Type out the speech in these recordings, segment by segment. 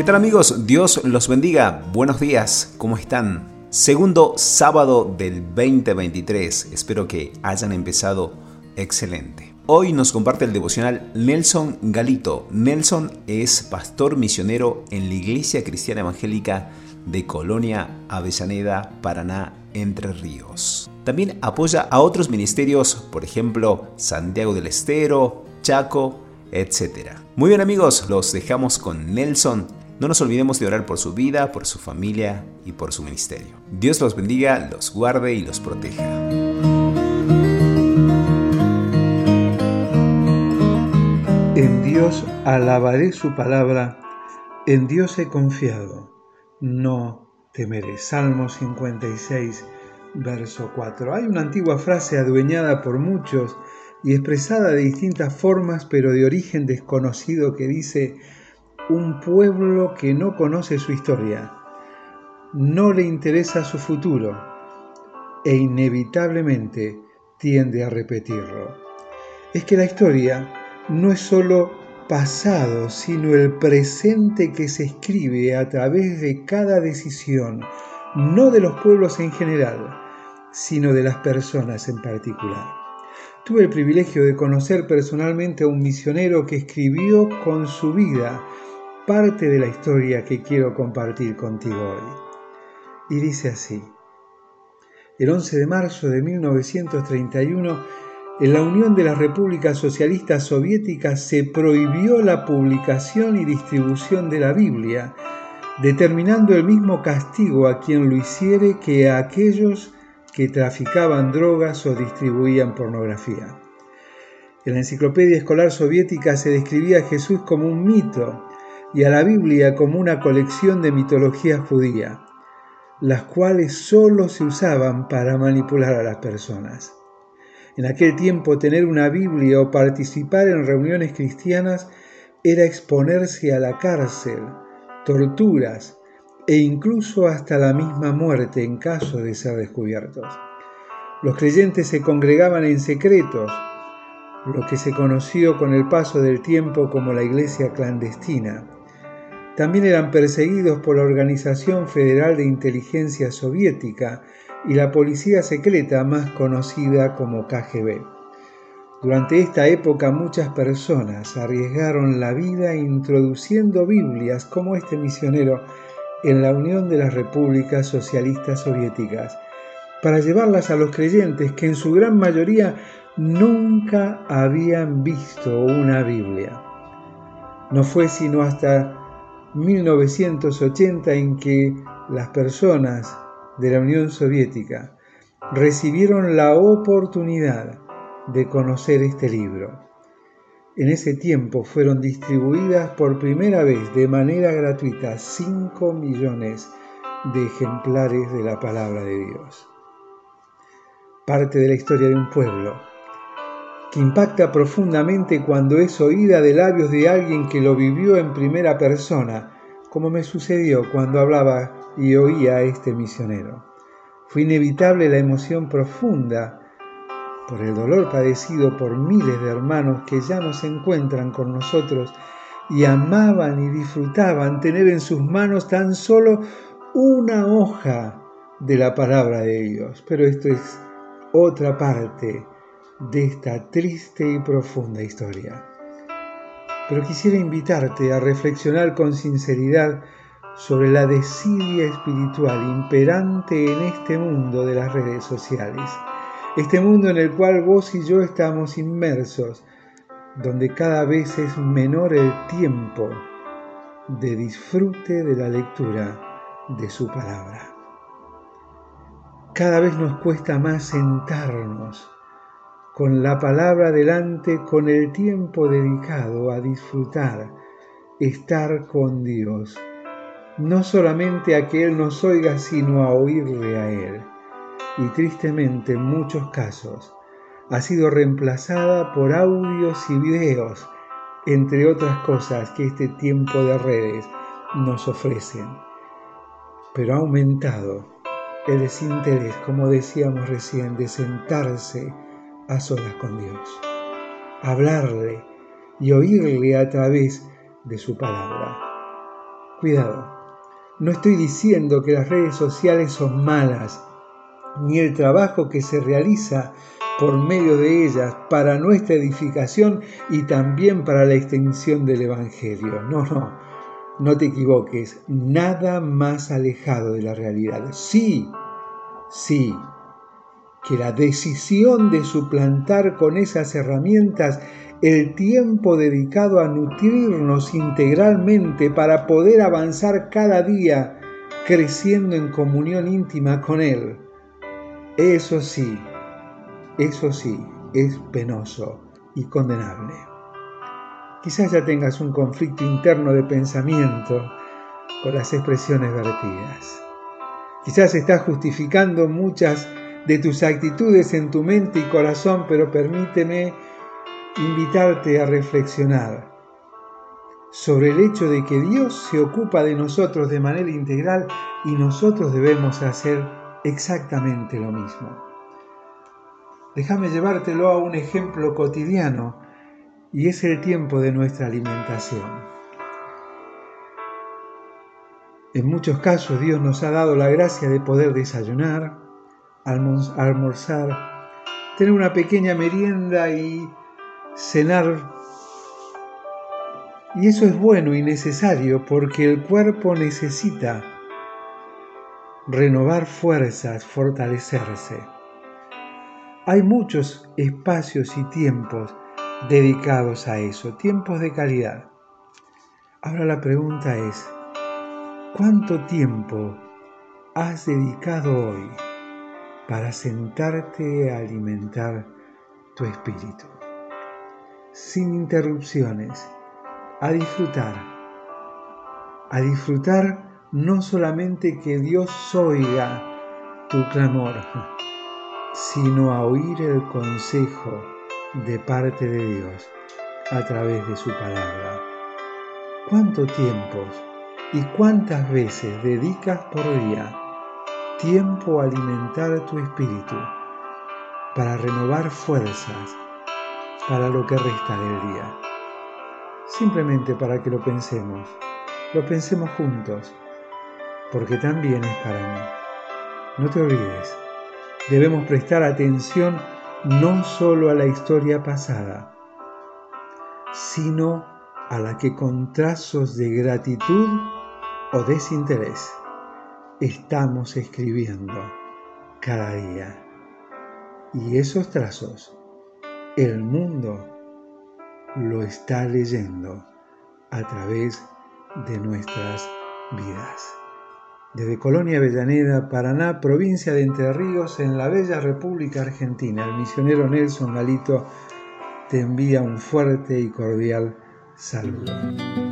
¿Qué tal amigos? Dios los bendiga. Buenos días. ¿Cómo están? Segundo sábado del 2023. Espero que hayan empezado excelente. Hoy nos comparte el devocional Nelson Galito. Nelson es pastor misionero en la Iglesia Cristiana Evangélica de Colonia Avellaneda, Paraná, Entre Ríos. También apoya a otros ministerios, por ejemplo, Santiago del Estero, Chaco, etc. Muy bien amigos, los dejamos con Nelson. No nos olvidemos de orar por su vida, por su familia y por su ministerio. Dios los bendiga, los guarde y los proteja. En Dios alabaré su palabra, en Dios he confiado, no temeré. Salmo 56, verso 4. Hay una antigua frase adueñada por muchos y expresada de distintas formas, pero de origen desconocido, que dice, un pueblo que no conoce su historia, no le interesa su futuro e inevitablemente tiende a repetirlo. Es que la historia no es sólo pasado, sino el presente que se escribe a través de cada decisión, no de los pueblos en general, sino de las personas en particular. Tuve el privilegio de conocer personalmente a un misionero que escribió con su vida parte de la historia que quiero compartir contigo hoy. Y dice así, el 11 de marzo de 1931, en la Unión de las Repúblicas Socialistas Soviéticas se prohibió la publicación y distribución de la Biblia, determinando el mismo castigo a quien lo hiciere que a aquellos que traficaban drogas o distribuían pornografía. En la enciclopedia escolar soviética se describía a Jesús como un mito y a la Biblia como una colección de mitología judía, las cuales solo se usaban para manipular a las personas. En aquel tiempo tener una Biblia o participar en reuniones cristianas era exponerse a la cárcel, torturas, e incluso hasta la misma muerte en caso de ser descubiertos. Los creyentes se congregaban en secretos, lo que se conoció con el paso del tiempo como la iglesia clandestina. También eran perseguidos por la Organización Federal de Inteligencia Soviética y la policía secreta más conocida como KGB. Durante esta época muchas personas arriesgaron la vida introduciendo Biblias como este misionero en la Unión de las Repúblicas Socialistas Soviéticas, para llevarlas a los creyentes que en su gran mayoría nunca habían visto una Biblia. No fue sino hasta 1980 en que las personas de la Unión Soviética recibieron la oportunidad de conocer este libro. En ese tiempo fueron distribuidas por primera vez de manera gratuita 5 millones de ejemplares de la palabra de Dios. Parte de la historia de un pueblo que impacta profundamente cuando es oída de labios de alguien que lo vivió en primera persona, como me sucedió cuando hablaba y oía a este misionero. Fue inevitable la emoción profunda por el dolor padecido por miles de hermanos que ya no se encuentran con nosotros y amaban y disfrutaban tener en sus manos tan solo una hoja de la palabra de Dios. Pero esto es otra parte de esta triste y profunda historia. Pero quisiera invitarte a reflexionar con sinceridad sobre la desidia espiritual imperante en este mundo de las redes sociales este mundo en el cual vos y yo estamos inmersos, donde cada vez es menor el tiempo de disfrute de la lectura de su palabra. Cada vez nos cuesta más sentarnos con la palabra delante, con el tiempo dedicado a disfrutar, estar con Dios, no solamente a que Él nos oiga, sino a oírle a Él y tristemente en muchos casos ha sido reemplazada por audios y videos, entre otras cosas que este tiempo de redes nos ofrecen. Pero ha aumentado el desinterés, como decíamos recién, de sentarse a solas con Dios, hablarle y oírle a través de su palabra. Cuidado, no estoy diciendo que las redes sociales son malas, ni el trabajo que se realiza por medio de ellas para nuestra edificación y también para la extensión del Evangelio. No, no, no te equivoques, nada más alejado de la realidad. Sí, sí, que la decisión de suplantar con esas herramientas el tiempo dedicado a nutrirnos integralmente para poder avanzar cada día creciendo en comunión íntima con Él. Eso sí, eso sí, es penoso y condenable. Quizás ya tengas un conflicto interno de pensamiento con las expresiones vertidas. Quizás estás justificando muchas de tus actitudes en tu mente y corazón, pero permíteme invitarte a reflexionar sobre el hecho de que Dios se ocupa de nosotros de manera integral y nosotros debemos hacer exactamente lo mismo. Déjame llevártelo a un ejemplo cotidiano y es el tiempo de nuestra alimentación. En muchos casos Dios nos ha dado la gracia de poder desayunar, almorzar, tener una pequeña merienda y cenar. Y eso es bueno y necesario porque el cuerpo necesita renovar fuerzas, fortalecerse. Hay muchos espacios y tiempos dedicados a eso, tiempos de calidad. Ahora la pregunta es, ¿cuánto tiempo has dedicado hoy para sentarte a alimentar tu espíritu? Sin interrupciones, a disfrutar, a disfrutar no solamente que Dios oiga tu clamor, sino a oír el consejo de parte de Dios a través de su palabra. ¿Cuánto tiempo y cuántas veces dedicas por día tiempo a alimentar tu espíritu para renovar fuerzas para lo que resta del día? Simplemente para que lo pensemos, lo pensemos juntos, porque también es para mí. No te olvides debemos prestar atención no solo a la historia pasada, sino a la que con trazos de gratitud o desinterés estamos escribiendo cada día. Y esos trazos el mundo lo está leyendo a través de nuestras vidas. Desde Colonia Avellaneda, Paraná, provincia de Entre Ríos, en la bella República Argentina, el misionero Nelson Galito te envía un fuerte y cordial saludo.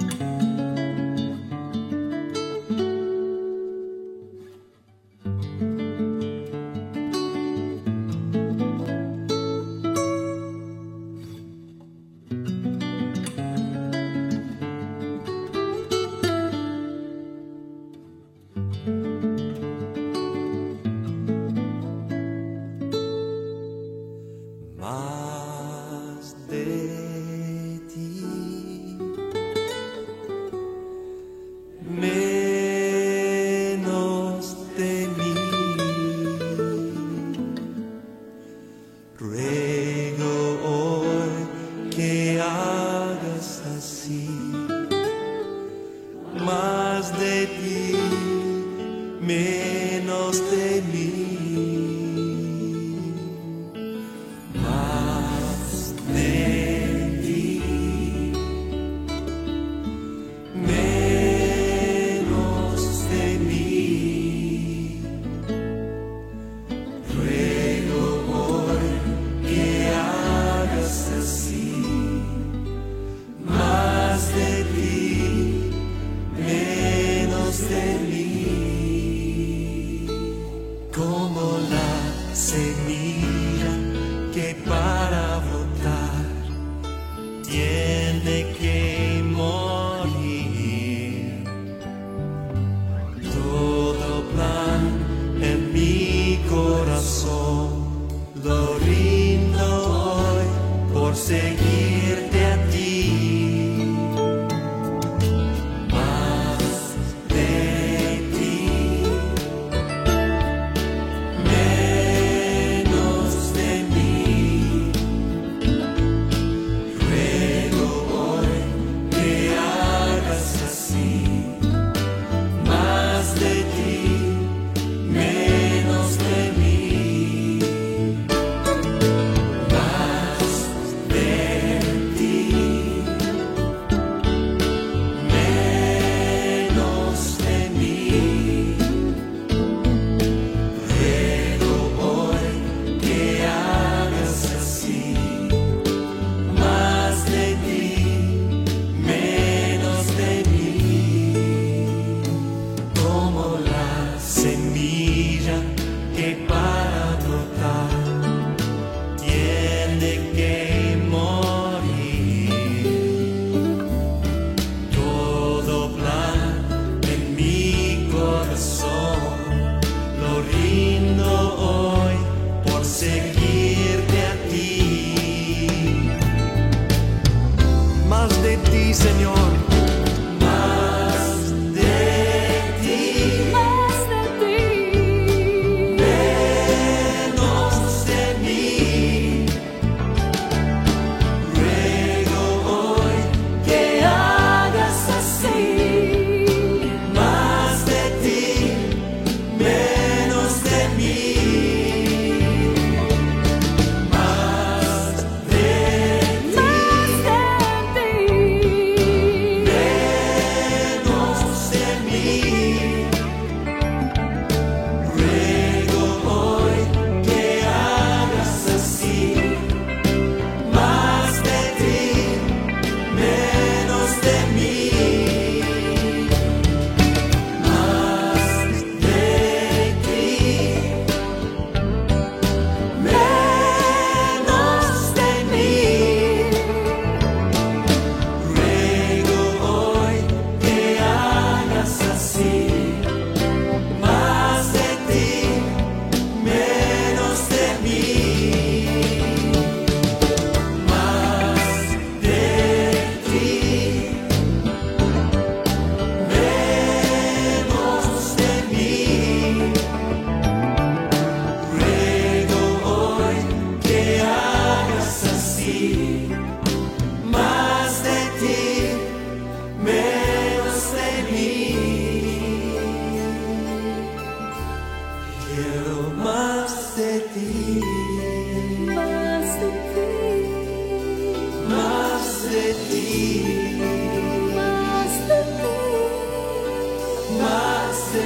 que para votar tiene que morir. Todo plan en mi corazón lo rindo hoy por seguir.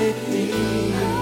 De ti.